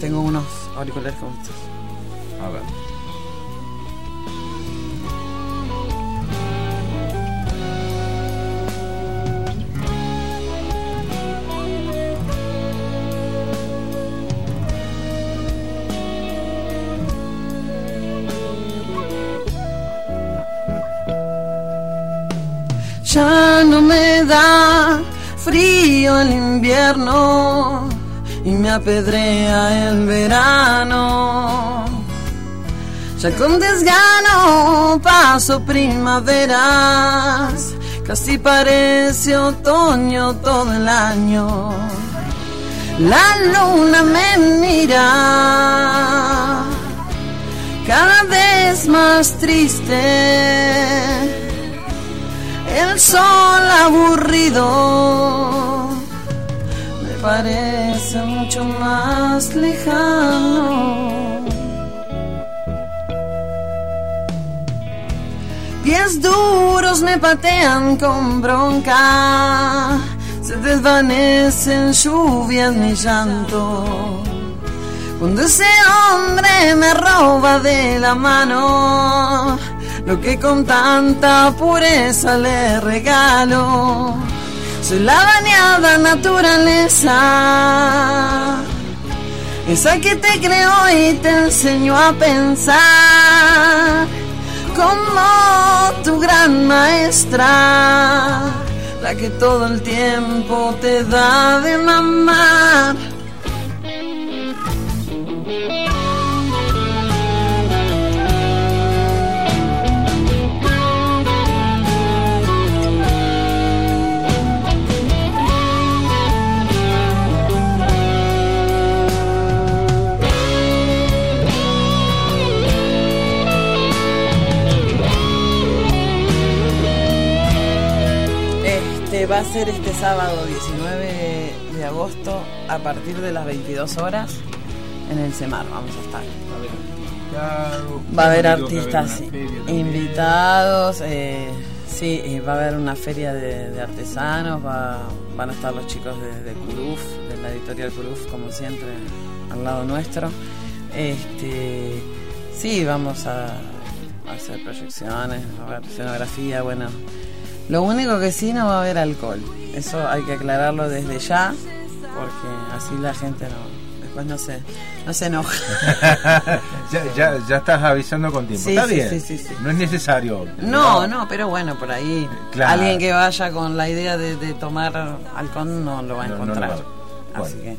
Tengo unos auriculares con estos. A ver. Ya no me da frío el invierno y me apedrea el verano. Ya con desgano paso primaveras, casi parece otoño todo el año. La luna me mira cada vez más triste el sol aburrido parece mucho más lejano. Pies duros me patean con bronca, se desvanecen lluvias mi llanto. Cuando ese hombre me roba de la mano, lo que con tanta pureza le regalo. Soy la bañada naturaleza, esa que te creó y te enseñó a pensar, como tu gran maestra, la que todo el tiempo te da de mamar. Va a ser este sábado 19 de agosto a partir de las 22 horas en el CEMAR. Vamos a estar. Va a haber artistas invitados, eh, sí, va a haber una feria de, de artesanos, va- van a estar los chicos de, de Curuf, de la editorial Curuf, como siempre, al lado nuestro. Este, sí, vamos a, a hacer proyecciones, a ver escenografía, bueno. Lo único que sí no va a haber alcohol, eso hay que aclararlo desde ya, porque así la gente no, después no se, no se enoja. ya, ya, ya estás avisando con tiempo. Sí, Está sí, bien. sí. No es necesario. No, no, pero bueno, por ahí Claro. alguien que vaya con la idea de, de tomar alcohol no lo va a No, no lo encontrar. va a- Así Bueno. que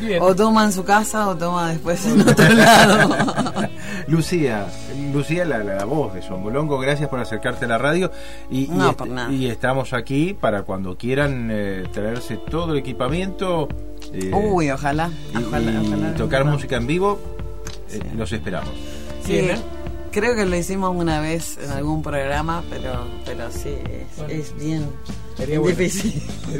Bien. o toma en su casa o toma después en otro lado. Lucía, Lucía, la, la voz de Songolongo, gracias por acercarte a la radio. Y, y No, est- por nada. y estamos aquí para cuando quieran eh, traerse todo el equipamiento. eh, Uy, ojalá, y, ojalá, y ojalá. tocar música en vivo, eh, Sí. los esperamos. Sí, Bien, ¿eh? creo que lo hicimos una vez en algún programa, pero pero sí, es, Bueno. es bien Sería bueno. difícil.